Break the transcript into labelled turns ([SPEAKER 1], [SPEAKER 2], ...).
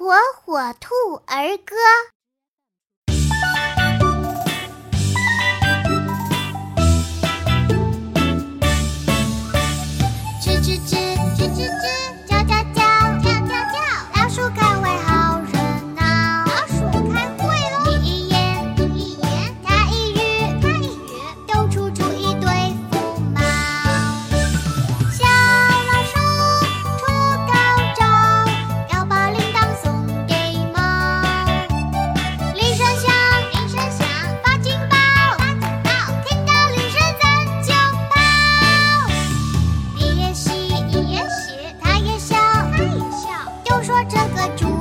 [SPEAKER 1] 火火兔儿歌。吱吱个猪